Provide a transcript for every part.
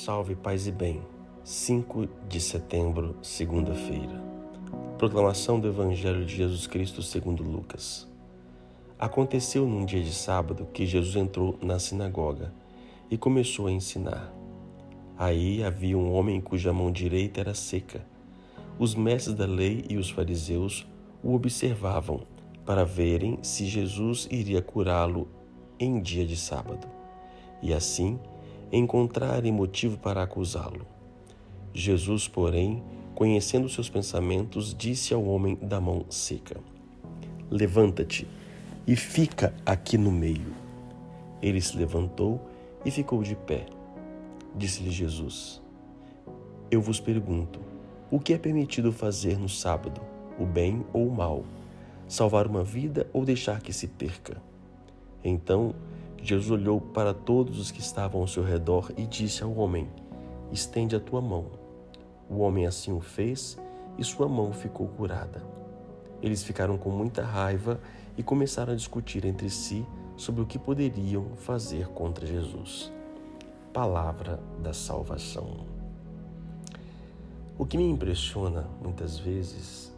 Salve, paz e bem. 5 de setembro, segunda-feira. Proclamação do Evangelho de Jesus Cristo segundo Lucas. Aconteceu num dia de sábado que Jesus entrou na sinagoga e começou a ensinar. Aí havia um homem cuja mão direita era seca. Os mestres da lei e os fariseus o observavam para verem se Jesus iria curá-lo em dia de sábado. E assim, encontrarem motivo para acusá-lo. Jesus, porém, conhecendo seus pensamentos, disse ao homem da mão seca: Levanta-te e fica aqui no meio. Ele se levantou e ficou de pé. Disse-lhe Jesus: Eu vos pergunto, o que é permitido fazer no sábado, o bem ou o mal? Salvar uma vida ou deixar que se perca? Então Jesus olhou para todos os que estavam ao seu redor e disse ao homem: Estende a tua mão. O homem assim o fez e sua mão ficou curada. Eles ficaram com muita raiva e começaram a discutir entre si sobre o que poderiam fazer contra Jesus. Palavra da salvação. O que me impressiona muitas vezes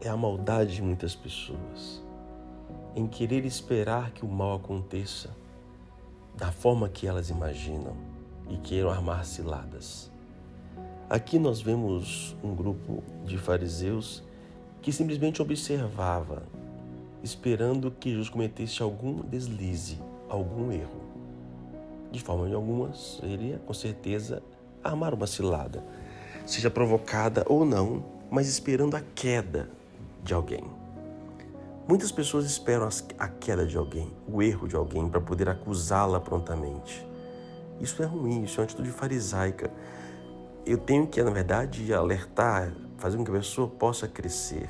é a maldade de muitas pessoas em querer esperar que o mal aconteça da forma que elas imaginam e queiram armar ciladas. Aqui nós vemos um grupo de fariseus que simplesmente observava, esperando que Jesus cometesse algum deslize, algum erro. De forma alguma, seria com certeza armar uma cilada, seja provocada ou não, mas esperando a queda de alguém. Muitas pessoas esperam a queda de alguém, o erro de alguém, para poder acusá-la prontamente. Isso é ruim, isso é uma atitude farisaica. Eu tenho que, na verdade, alertar, fazer com que a pessoa possa crescer.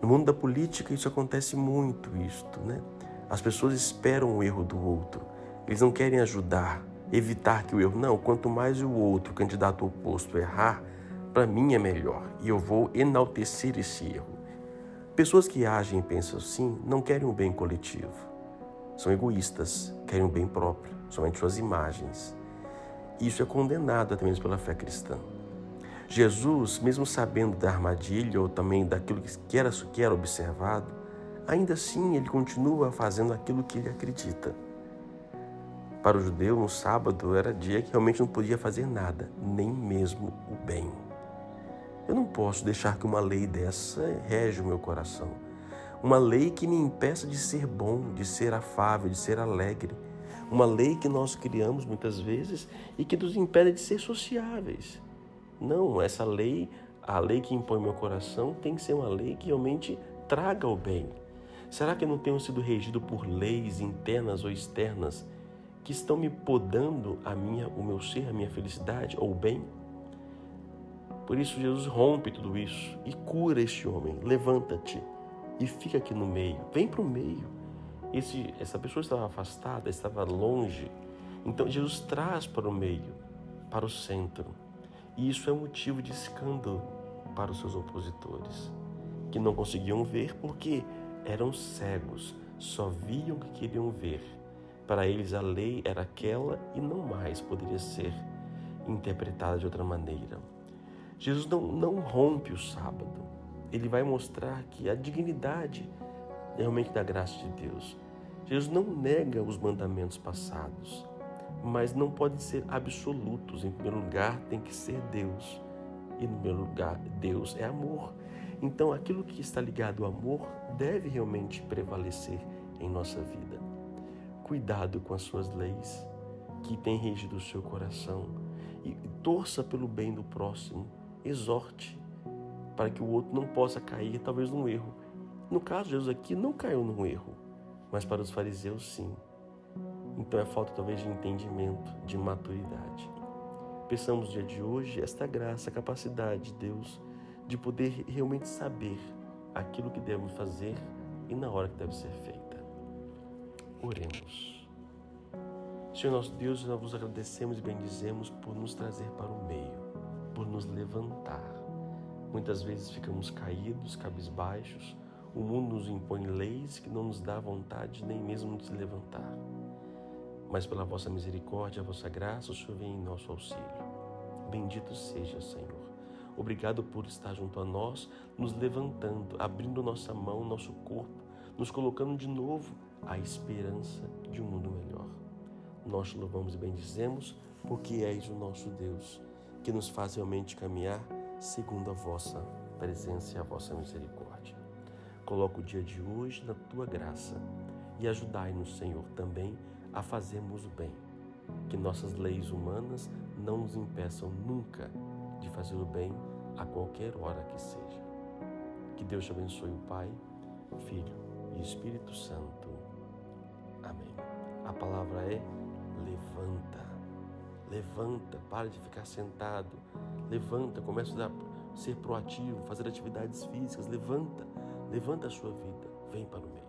No mundo da política, isso acontece muito, isto, né? As pessoas esperam o erro do outro. Eles não querem ajudar, evitar que o erro. Não, quanto mais o outro, o candidato oposto, errar, para mim é melhor. E eu vou enaltecer esse erro. Pessoas que agem e pensam assim não querem o bem coletivo. São egoístas, querem o bem próprio, somente suas imagens. Isso é condenado até mesmo pela fé cristã. Jesus, mesmo sabendo da armadilha ou também daquilo que era, que era observado, ainda assim ele continua fazendo aquilo que ele acredita. Para o judeu, no sábado era dia que realmente não podia fazer nada, nem mesmo o bem. Eu não posso deixar que uma lei dessa rege o meu coração. Uma lei que me impeça de ser bom, de ser afável, de ser alegre. Uma lei que nós criamos muitas vezes e que nos impede de ser sociáveis. Não, essa lei, a lei que impõe meu coração, tem que ser uma lei que realmente traga o bem. Será que eu não tenho sido regido por leis internas ou externas que estão me podando a minha, o meu ser, a minha felicidade ou o bem? Por isso, Jesus rompe tudo isso e cura este homem. Levanta-te e fica aqui no meio. Vem para o meio. Esse, essa pessoa estava afastada, estava longe. Então, Jesus traz para o meio, para o centro. E isso é motivo de escândalo para os seus opositores, que não conseguiam ver porque eram cegos, só viam o que queriam ver. Para eles, a lei era aquela e não mais poderia ser interpretada de outra maneira. Jesus não, não rompe o sábado. Ele vai mostrar que a dignidade é realmente da graça de Deus. Jesus não nega os mandamentos passados, mas não podem ser absolutos. Em primeiro lugar, tem que ser Deus. E, em primeiro lugar, Deus é amor. Então, aquilo que está ligado ao amor deve realmente prevalecer em nossa vida. Cuidado com as suas leis que têm regido o seu coração e torça pelo bem do próximo exorte para que o outro não possa cair, talvez, num erro. No caso Jesus aqui, não caiu num erro, mas para os fariseus, sim. Então é falta, talvez, de entendimento, de maturidade. Peçamos no dia de hoje esta graça, capacidade de Deus de poder realmente saber aquilo que devemos fazer e na hora que deve ser feita. Oremos. Senhor nosso Deus, nós vos agradecemos e bendizemos por nos trazer para o meio por nos levantar. Muitas vezes ficamos caídos, cabisbaixos, o mundo nos impõe leis que não nos dá vontade nem mesmo de se levantar. mas pela vossa misericórdia, a vossa graça, o Senhor vem em nosso auxílio. Bendito seja, Senhor. Obrigado por estar junto a nós, nos levantando, abrindo nossa mão, nosso corpo, nos colocando de novo à esperança de um mundo melhor. Nós te louvamos e bendizemos, porque és o nosso Deus, que nos faz realmente caminhar segundo a vossa presença e a vossa misericórdia. Coloca o dia de hoje na tua graça e ajudai-nos, Senhor, também a fazermos o bem. Que nossas leis humanas não nos impeçam nunca de fazer o bem a qualquer hora que seja. Que Deus te abençoe, o Pai, Filho e Espírito Santo. Amém. A palavra é levanta. Levanta, para de ficar sentado. Levanta, começa a ser proativo, fazer atividades físicas. Levanta, levanta a sua vida. Vem para o meio.